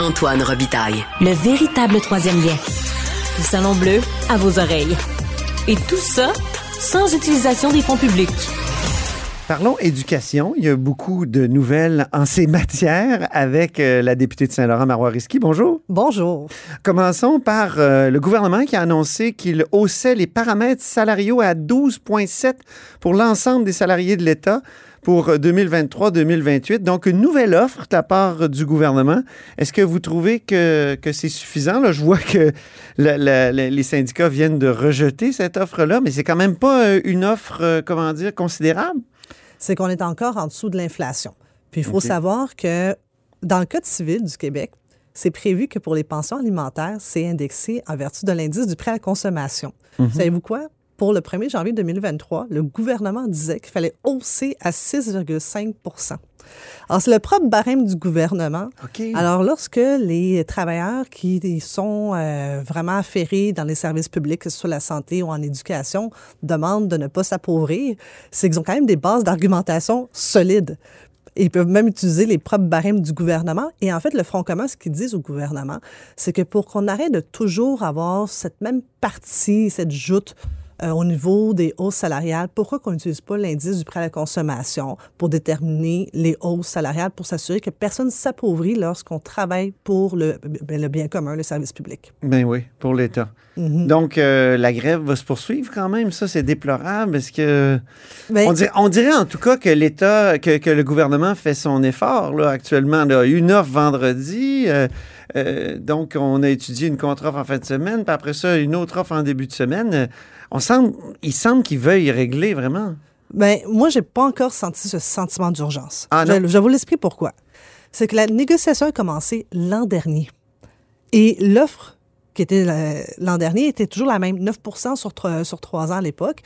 Antoine Robitaille. Le véritable troisième lien. Le Salon Bleu à vos oreilles. Et tout ça sans utilisation des fonds publics. Parlons éducation. Il y a beaucoup de nouvelles en ces matières avec euh, la députée de Saint-Laurent, Marois Risky. Bonjour. Bonjour. Commençons par euh, le gouvernement qui a annoncé qu'il haussait les paramètres salariaux à 12,7 pour l'ensemble des salariés de l'État pour 2023-2028. Donc, une nouvelle offre de la part du gouvernement. Est-ce que vous trouvez que, que c'est suffisant? Là, je vois que la- la- la- les syndicats viennent de rejeter cette offre-là, mais c'est quand même pas euh, une offre, euh, comment dire, considérable. C'est qu'on est encore en dessous de l'inflation. Puis il faut savoir que dans le Code civil du Québec, c'est prévu que pour les pensions alimentaires, c'est indexé en vertu de l'indice du prêt à la consommation. Savez-vous quoi? Pour le 1er janvier 2023, le gouvernement disait qu'il fallait hausser à 6,5 Alors, c'est le propre barème du gouvernement. Alors, lorsque les travailleurs qui sont euh, vraiment affairés dans les services publics, que ce soit la santé ou en éducation, demandent de ne pas s'appauvrir, c'est qu'ils ont quand même des bases d'argumentation solides. Et Ils peuvent même utiliser les propres barèmes du gouvernement. Et en fait, le Front commun, ce qu'ils disent au gouvernement, c'est que pour qu'on arrête de toujours avoir cette même partie, cette joute euh, au niveau des hausses salariales, pourquoi qu'on n'utilise pas l'indice du prêt à la consommation pour déterminer les hausses salariales pour s'assurer que personne ne s'appauvrit lorsqu'on travaille pour le, ben, le bien commun, le service public? Ben oui, pour l'État. Donc, euh, la grève va se poursuivre quand même. Ça, c'est déplorable parce que. Ben, on, dirait, on dirait en tout cas que l'État, que, que le gouvernement fait son effort là, actuellement. Là. Une offre vendredi. euh, euh, donc, on a étudié une contre-offre en fin de semaine, puis après ça, une autre offre en début de semaine. Euh, On semble, il semble qu'ils veuillent régler vraiment. Ben, moi, j'ai pas encore senti ce sentiment d'urgence. Ah, je, je vous l'expliquer pourquoi. C'est que la négociation a commencé l'an dernier. Et l'offre qui était la- l'an dernier était toujours la même, 9 sur, sur trois ans à l'époque.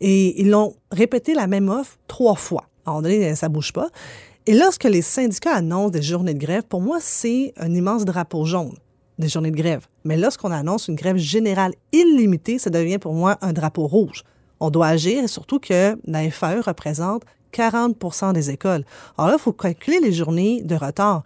Et ils l'ont répété la même offre trois fois. À un moment donné, ça bouge pas. Et lorsque les syndicats annoncent des journées de grève, pour moi, c'est un immense drapeau jaune des journées de grève. Mais lorsqu'on annonce une grève générale illimitée, ça devient pour moi un drapeau rouge. On doit agir, et surtout que la FAE représente 40% des écoles. Alors là, il faut calculer les journées de retard.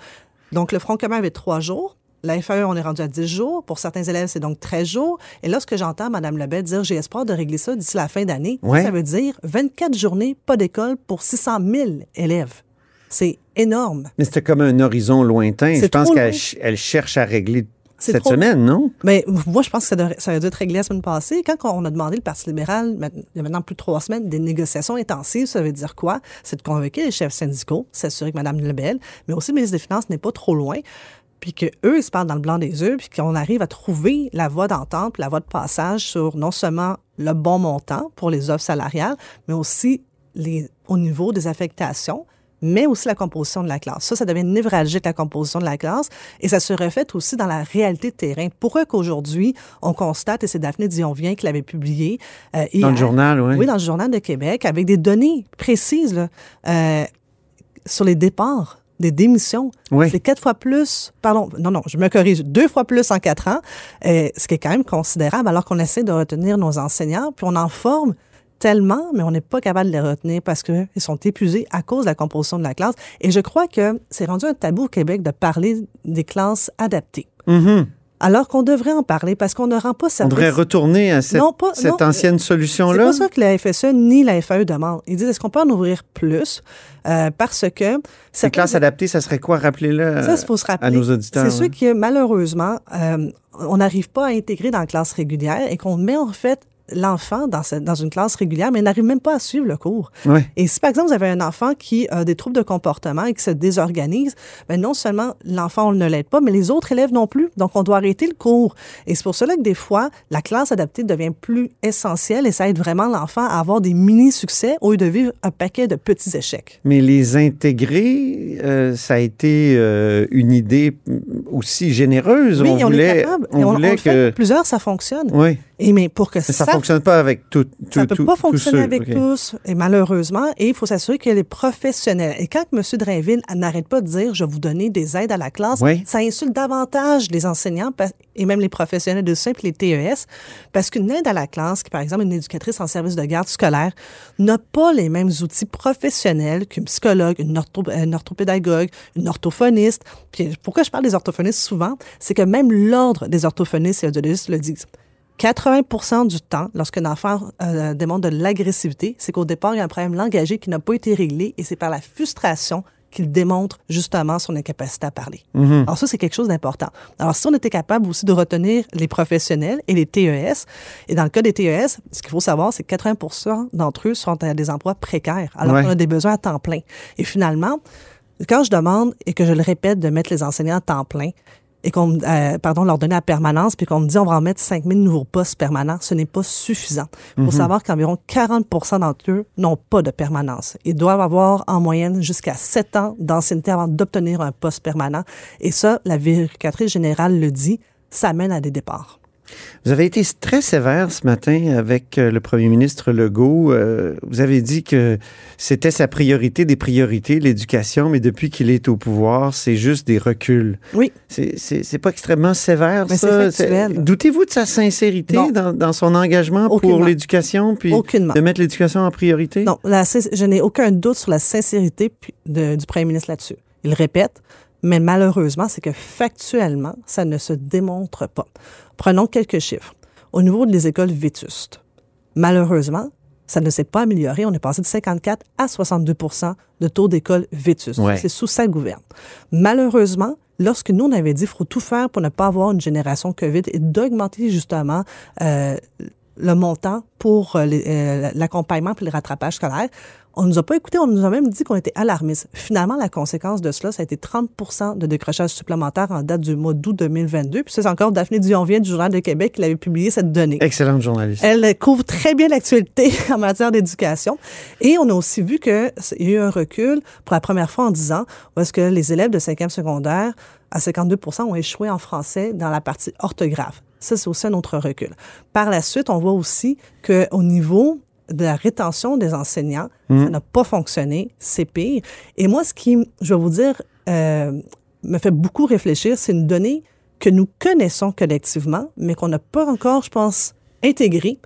Donc, le Front commun avait trois jours. La FAE, on est rendu à 10 jours. Pour certains élèves, c'est donc 13 jours. Et lorsque j'entends Mme Lebet dire j'ai espoir de régler ça d'ici la fin d'année, Ouais. ça veut dire 24 journées, pas d'école pour 600 000 élèves. C'est énorme. Mais c'était comme un horizon lointain. Je pense qu'elle elle cherche à régler cette trop- semaine, non? Mais moi, je pense que ça, devrait- ça aurait dû être réglé la semaine passée. Quand on a demandé le Parti libéral, ma- il y a maintenant plus de trois semaines, des négociations intensives, ça veut dire quoi? C'est de convoquer les chefs syndicaux, s'assurer que Mme Lebel, mais aussi le ministre des Finances n'est pas trop loin, puis qu'eux, ils se parlent dans le blanc des yeux, puis qu'on arrive à trouver la voie d'entente, la voie de passage sur non seulement le bon montant pour les offres salariales, mais aussi les, au niveau des affectations, mais aussi la composition de la classe. Ça, ça devient névralgique, la composition de la classe, et ça se reflète aussi dans la réalité de terrain. Pourquoi qu'aujourd'hui, on constate, et c'est Daphné Dion-Vien qui l'avait publié euh, Dans le journal, oui. Oui, dans le Journal de Québec, avec des données précises là, euh, sur les départs des démissions. Oui. C'est quatre fois plus, pardon, non, non, je me corrige, deux fois plus en quatre ans, euh, ce qui est quand même considérable, alors qu'on essaie de retenir nos enseignants, puis on en forme tellement, mais on n'est pas capable de les retenir parce qu'ils sont épuisés à cause de la composition de la classe. Et je crois que c'est rendu un tabou au Québec de parler des classes adaptées. Mhm. Alors qu'on devrait en parler parce qu'on ne rend pas On service. devrait retourner à cette, Non, pas- cette non, ancienne C'est solution-là. pas ça que la FSE ni la FAE demandent. Ils disent est-ce qu'on peut en ouvrir plus? Euh, parce que Ces classes adaptées, ça serait quoi? Rappelez-le ça, il faut se rappeler. à nos auditeurs. C'est sûr que malheureusement, euh, on n'arrive pas à intégrer dans la classe régulière et qu'on met en fait l'enfant dans, dans une classe régulière, mais il n'arrive même pas à suivre le cours. Oui. Et si, par exemple, vous avez un enfant qui a des troubles de comportement et qui se désorganise, ben non seulement l'enfant, on ne l'aide pas, mais les autres élèves non plus. Donc, on doit arrêter le cours. Et c'est pour cela que des fois, la classe adaptée devient plus essentielle et ça aide vraiment l'enfant à avoir des mini-succès au lieu de vivre un paquet de petits échecs. Mais les intégrer, euh, ça a été euh, une idée aussi généreuse. Oui, on on, voulait, est capable. on voulait on le fait que. plusieurs, ça fonctionne. Oui. Et mais pour que Mais ça, ça ne fonctionne pas avec tout, tout ça peut tout- pas tous fonctionner avec tous, et malheureusement, et il faut s'assurer que les professionnels. Et quand M. Drainville n'arrête pas de dire je vais vous donner des aides à la classe, Oui. ça insulte davantage les enseignants et même les professionnels de et les TES, parce qu'une aide à la classe, qui par exemple une éducatrice en service de garde scolaire, n'a pas les mêmes outils professionnels qu'une psychologue, une, ortho- une orthopédagogue, une orthophoniste. Puis pourquoi je parle des orthophonistes souvent, c'est que même l'ordre des orthophonistes et audiologistes le disent. 80% du temps, lorsqu'un enfant euh, démontre de l'agressivité, c'est qu'au départ, il y a un problème langagier qui n'a pas été réglé et c'est par la frustration qu'il démontre justement son incapacité à parler. Alors ça, c'est quelque chose d'important. Alors si on était capable aussi de retenir les professionnels et les TES, et dans le cas des TES, ce qu'il faut savoir, c'est que 80% d'entre eux sont à des emplois précaires, alors Ouais. qu'on a des besoins à temps plein. Et finalement, quand je demande et que je le répète de mettre les enseignants à temps plein et qu'on euh, pardon leur donner la permanence puis qu'on me dit on va en mettre 5000 nouveaux postes permanents, ce n'est pas suffisant. Il faut savoir qu'environ 40 d'entre eux n'ont pas de permanence et doivent avoir en moyenne jusqu'à 7 ans d'ancienneté avant d'obtenir un poste permanent et ça la vérificatrice générale le dit, ça mène à des départs. Vous avez été très sévère ce matin avec euh, le premier ministre Legault. Euh, vous avez dit que c'était sa priorité des priorités, l'éducation, mais depuis qu'il est au pouvoir, c'est juste des reculs. Oui, C'est- pas extrêmement sévère, Mais ça? Doutez-vous de sa sincérité dans, dans son engagement pour l'éducation, puis Aucunement. de mettre l'éducation en priorité? Non, la je n'ai aucun doute sur la sincérité de- du premier ministre là-dessus. Il répète, mais malheureusement, c'est que factuellement, ça ne se démontre pas. Prenons quelques chiffres. Au niveau des écoles vétustes, malheureusement, ça ne s'est pas amélioré. On est passé de 54 à 62% de taux d'écoles vétustes. Ouais. C'est sous sa gouverne. Malheureusement, lorsque nous, on avait dit qu'il faut tout faire pour ne pas avoir une génération COVID et d'augmenter justement euh, le montant pour euh, euh, l'accompagnement pour le rattrapage scolaire. On nous a pas écouté, on nous a même dit qu'on était alarmistes. Finalement, la conséquence de cela, ça a été 30 de décrochage supplémentaire en date du mois d'août 2022. Puis ça, c'est encore Daphné Dionvien du Journal de Québec qui avait publié cette donnée. Excellente journaliste. Elle couvre très bien l'actualité en matière d'éducation. Et on a aussi vu qu'il y a eu un recul pour la première fois en 10 ans, où est-ce que les élèves de 5e secondaire, à 52 ont échoué en français dans la partie orthographe. Ça, c'est aussi un autre recul. Par la suite, on voit aussi qu'au niveau de la rétention des enseignants, ça n'a pas fonctionné, c'est pire. Et moi, ce qui, je vais vous dire, euh, me fait beaucoup réfléchir, c'est une donnée que nous connaissons collectivement, mais qu'on n'a pas encore, je pense, intégrée.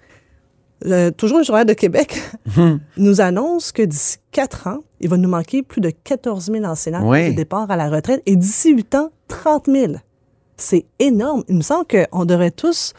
Le- toujours le Journal de Québec nous annonce que d'ici quatre ans, il va nous manquer plus de 14 000 enseignants Ouais. de départ à la retraite et d'ici huit ans, 30 000. C'est énorme. Il me semble qu'on devrait tous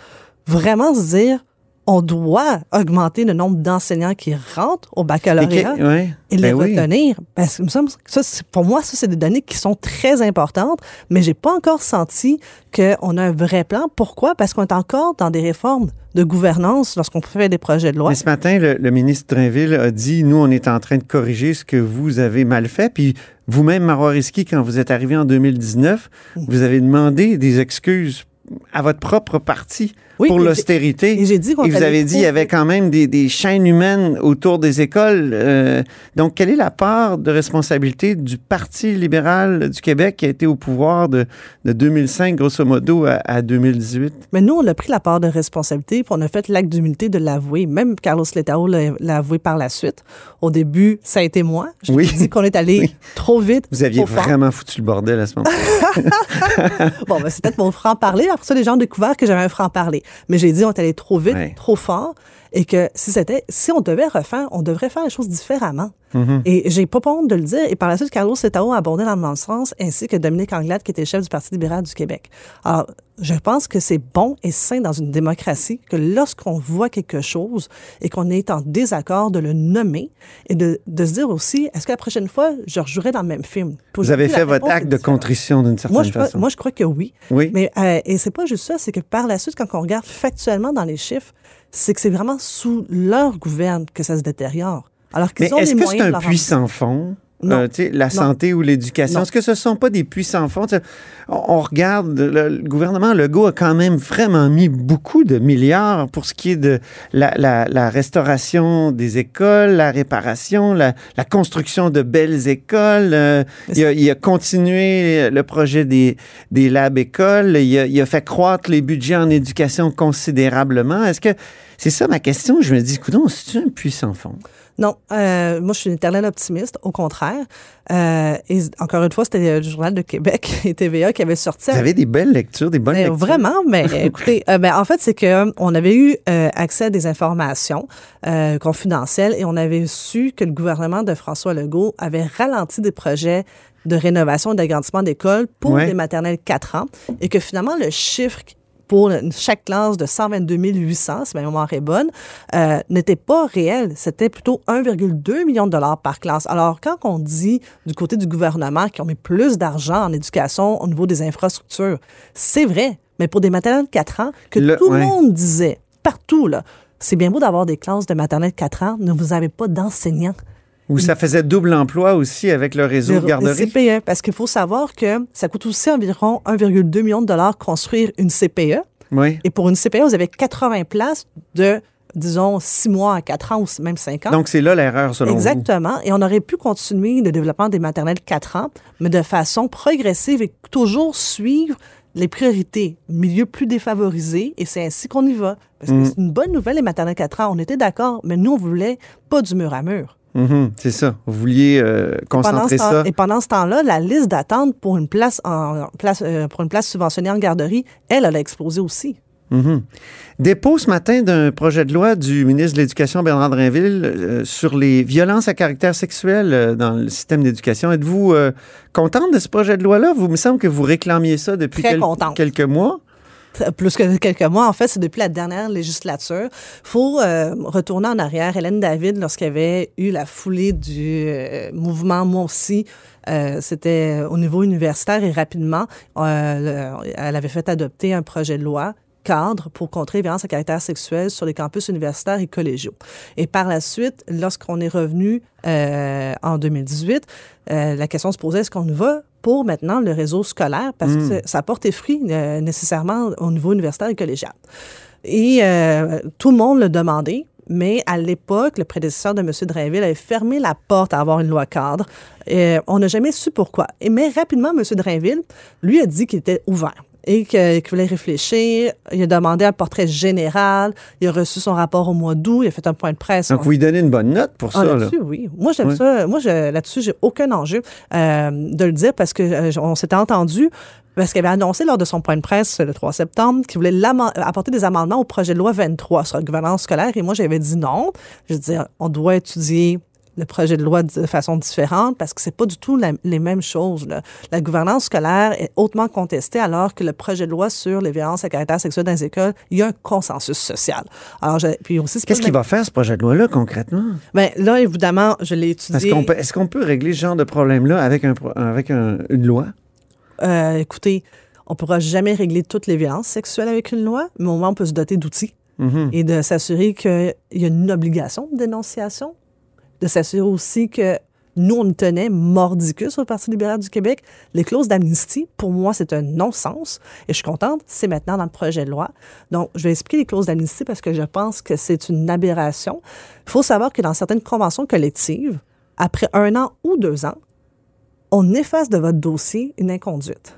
vraiment se dire on doit augmenter le nombre d'enseignants qui rentrent au baccalauréat que- ouais. et les Ben oui. retenir. Parce que que ça, pour moi, ça, c'est des données qui sont très importantes, mais j'ai pas encore senti qu'on a un vrai plan. Pourquoi? Parce qu'on est encore dans des réformes de gouvernance lorsqu'on fait des projets de loi. Mais ce matin, le, le ministre Drainville a dit Nous, on est en train de corriger ce que vous avez mal fait. Puis vous-même, Marois quand vous êtes arrivé en 2019, Mm. vous avez demandé des excuses à votre propre parti Oui, pour l'austérité. et j'ai dit qu'on Et vous avez dit qu'il y avait quand même des, des chaînes humaines autour des écoles. Euh, donc, quelle est la part de responsabilité du Parti libéral du Québec qui a été au pouvoir de, de 2005, grosso modo, à, à 2018? Mais nous, on a pris la part de responsabilité, puis on a fait l'acte d'humilité de l'avouer. Même Carlos Letao l'a avoué par la suite. Au début, ça a été moi. Je Oui. dit qu'on est allé Oui. trop vite, Vous aviez fort. vraiment foutu le bordel à ce moment Bon, ben, c'est peut-être mon franc-parler. Après ça, les gens ont découvert que j'avais un franc-parler. Mais j'ai dit, on est allé trop vite, Ouais. trop fort. Et que si c'était, si on devait refaire, on devrait faire les choses différemment. Mm-hmm. Et j'ai pas honte de le dire. Et par la suite, Carlos Setao a abondé dans le même sens, ainsi que Dominique Anglade, qui était chef du Parti libéral du Québec. Alors, je pense que c'est bon et sain dans une démocratie que lorsqu'on voit quelque chose et qu'on est en désaccord, de le nommer et de, de se dire aussi, est-ce que la prochaine fois, je rejouerai dans le même film? Vous avez fait votre acte de contrition d'une certaine Moi je, crois, façon. moi, je crois que oui. Oui. Mais, euh, et c'est pas juste ça, c'est que par la suite, quand on regarde factuellement dans les chiffres, c'est que c'est vraiment sous leur gouverne que ça se détériore. Alors qu'ils ont est-ce les que moyens c'est un sans fond? Euh, la santé ou l'éducation. Est-ce que ce ne sont pas des puissants fonds? On, regarde, le, le gouvernement Legault a quand même vraiment mis beaucoup de milliards pour ce qui est de la, la- la restauration des écoles, la réparation, la, la construction de belles écoles. Euh, il, a, il a continué le projet des, des labs écoles. Il a, il a fait croître les budgets en éducation considérablement. Est-ce que c'est ça ma question? Je me dis, écoute, c'est un puissant fond. Non, euh, moi, je suis une éternelle optimiste, au contraire. Euh, et encore une fois, c'était le Journal de Québec et TVA qui avait sorti. Vous avez des belles lectures, des bonnes Mais lectures. vraiment, mais écoutez, euh, ben, en fait, c'est que euh, on avait eu euh, accès à des informations euh, confidentielles et on avait su que le gouvernement de François Legault avait ralenti des projets de rénovation et d'agrandissement d'écoles pour Ouais. les maternelles 4 ans et que finalement, le chiffre pour chaque classe de 122 800, si ma mémoire est bonne, euh, n'était pas réel. C'était plutôt 1,2 million de dollars par classe. Alors, quand on dit du côté du gouvernement qu'ils ont mis plus d'argent en éducation au niveau des infrastructures, c'est vrai. Mais pour des maternelles de 4 ans, que Le- tout ouais. le monde disait, partout, là, c'est bien beau d'avoir des classes de maternelle de 4 ans, ne vous avez pas d'enseignants. Ou ça faisait double emploi aussi avec le réseau de Le- garderie? le CPE, parce qu'il faut savoir que ça coûte aussi environ 1,2 million de dollars construire une CPE. Oui. Et pour une CPE, vous avez 80 places de, disons, 6 mois à 4 ans ou même 5 ans. Donc, c'est là l'erreur, selon Exactement. Et on aurait pu continuer le développement des maternelles 4 ans, mais de façon progressive et toujours suivre les priorités, milieux plus défavorisés, et c'est ainsi qu'on y va. Parce que Mm. c'est une bonne nouvelle, les maternelles 4 ans, on était d'accord, mais nous, on voulait pas du mur à mur. Mhm, c'est ça. Vous vouliez euh, concentrer temps- ça? Et pendant ce temps-là, la liste d'attente pour une place en place euh, pour une place subventionnée en garderie, elle, elle a explosé aussi. Mhm. Dépôt ce matin d'un projet de loi du ministre de l'Éducation, Bernard Drinville, euh, sur les violences à caractère sexuel dans le système d'éducation. Êtes-vous contente de ce projet de loi-là? Vous me semble que vous réclamiez ça depuis Très quel- contente. quelques mois. Plus que quelques mois. En fait, c'est depuis la dernière législature. faut euh, retourner en arrière. Hélène David, lorsqu'il y avait eu la foulée du euh, mouvement Moi aussi, euh, c'était au niveau universitaire et rapidement, euh, le- elle avait fait adopter un projet de loi cadre pour contrer les violences à caractère sexuel sur les campus universitaires et collégiaux. Et par la suite, lorsqu'on est revenu euh, en 2018, euh, la question se posait, est-ce qu'on va pour maintenant le réseau scolaire? Parce que ça porte fruit euh, nécessairement au niveau universitaire et collégial. Et euh, tout le monde le demandait. Mais à l'époque, le prédécesseur de M. Drainville avait fermé la porte à avoir une loi cadre. Euh, on n'a jamais su pourquoi. Et, mais rapidement, M. Drainville, lui, a dit qu'il était ouvert et qu'il voulait réfléchir. Il a demandé un portrait général. Il a reçu son rapport au mois d'août. Il a fait un point de presse. Donc, vous lui donnez une bonne note pour Ah, ça. là. là-dessus, oui. Moi, j'aime Ouais. ça. Moi, je- là-dessus, j'ai aucun enjeu euh, de le dire parce que euh, on s'était entendu. Parce qu'il avait annoncé lors de son point de presse le 3 septembre qu'il voulait apporter des amendements au projet de loi 23 sur la gouvernance scolaire. Et moi, j'avais dit non. Je dis, on doit étudier le projet de loi de façon différente parce que c'est pas du tout la- les mêmes choses. là. La gouvernance scolaire est hautement contestée alors que le projet de loi sur les violences à caractère sexuel dans les écoles, il y a un consensus social. Alors, je- puis aussi, Qu'est-ce qu'il va faire, ce projet de loi-là, concrètement? ben, là, évidemment, je l'ai Est-ce étudié. qu'on peut, est-ce qu'on peut régler ce genre de problème-là avec, un, avec un- une loi? Euh, écoutez, on pourra jamais régler toutes les violences sexuelles avec une loi, mais au moins, on peut se doter d'outils Mhm. et de s'assurer qu'il y a une obligation de dénonciation, de s'assurer aussi que nous, on tenait mordicus au Parti libéral du Québec. Les clauses d'amnistie, pour moi, c'est un non-sens. Et je suis contente, c'est maintenant dans le projet de loi. Donc, je vais expliquer les clauses d'amnistie parce que je pense que c'est une aberration. Il faut savoir que dans certaines conventions collectives, après un an ou deux ans, on efface de votre dossier une inconduite,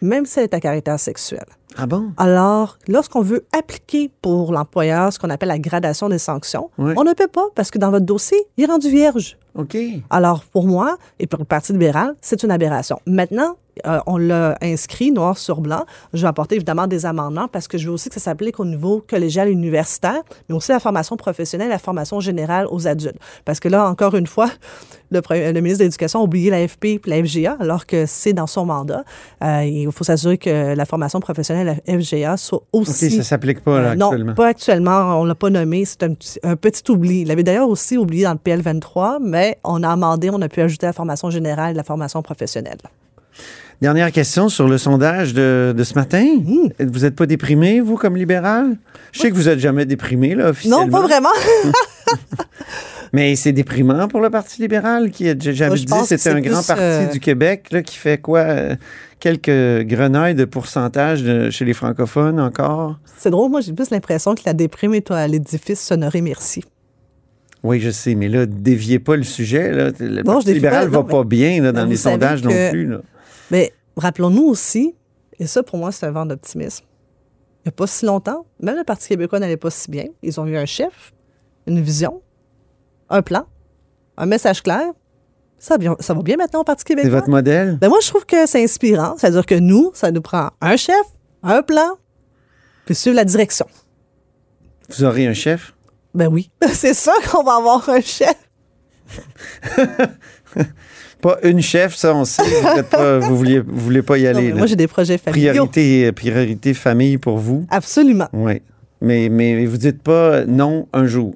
même si elle est à caractère sexuel. Ah bon? Alors, lorsqu'on veut appliquer pour l'employeur ce qu'on appelle la gradation des sanctions, Oui. on ne peut pas parce que dans votre dossier, il est rendu vierge. OK. Alors, pour moi et pour le Parti libéral, c'est une aberration. Maintenant, euh, on l'a inscrit noir sur blanc. Je vais apporter évidemment des amendements parce que je veux aussi que ça s'applique au niveau collégial et universitaire, mais aussi la formation professionnelle, la formation générale aux adultes. Parce que là, encore une fois, le, ministre de l'Éducation a oublié l'AFP et la FGA alors que c'est dans son mandat. Euh, il faut s'assurer que la formation professionnelle, la FGA, soit OK, aussi... ça s'applique pas là, Euh, non, actuellement. pas actuellement. On l'a pas nommé. C'est un, petit- un petit oubli. Il l'avait d'ailleurs aussi oublié dans le PL 23, mais on a amendé, on a pu ajouter la formation générale et la formation professionnelle. Dernière question sur le sondage de, de ce matin. Mmh. Vous n'êtes pas déprimé, vous, comme libéral? Je sais que vous n'êtes jamais déprimé, là, officiellement. Non, pas vraiment. Mais c'est déprimant pour le Parti libéral qui, j'avais dit, c'était c'est un grand parti euh, du Québec là, qui fait quoi? euh, quelques grenailles de pourcentage de- chez les francophones encore? C'est drôle, moi, j'ai plus l'impression que la déprime est à l'édifice Sonoré Merci. Oui, je sais, mais là, déviez pas le sujet. Là. Le Non, Parti libéral pas, va pas bien là, dans les sondages non plus. là. Mais rappelons-nous aussi, et ça, pour moi, c'est un vent d'optimisme. Il n'y a pas si longtemps, même le Parti québécois n'allait pas si bien. Ils ont eu un chef, une vision, un plan, un message clair. Ça, va bien- ça va bien maintenant au Parti C'est québécois. votre modèle? Ben moi, je trouve que c'est inspirant. C'est-à-dire que nous, ça nous prend un chef, un plan, puis suivre la direction. Vous aurez un chef? Ben oui, c'est ça qu'on va avoir un chef. Pas une chef, ça, on sait. Vous pas, vous vouliez, vous voulez pas y aller. moi, j'ai des projets familiaux. priorité, priorité famille pour vous? Absolument. Oui. Mais, mais vous dites pas non un jour.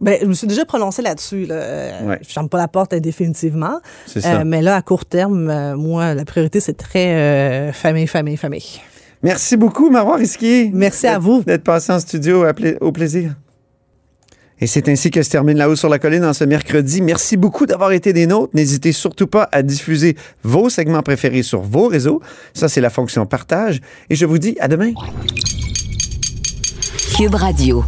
Ben, je me suis déjà prononcée là-dessus. Là. Euh, Ouais. Je ferme pas la porte euh, définitivement. C'est ça. Euh, mais là, à court terme, euh, moi, la priorité, c'est très euh, famille, famille, famille. Merci beaucoup, Marois Risquier. Merci à vous. D'être passé en studio à pla- au plaisir. Et c'est ainsi que se termine La Haut sur la Colline en ce mercredi. Merci beaucoup d'avoir été des nôtres. N'hésitez surtout pas à diffuser vos segments préférés sur vos réseaux. Ça, c'est la fonction partage. Et je vous dis à demain. Cube Radio.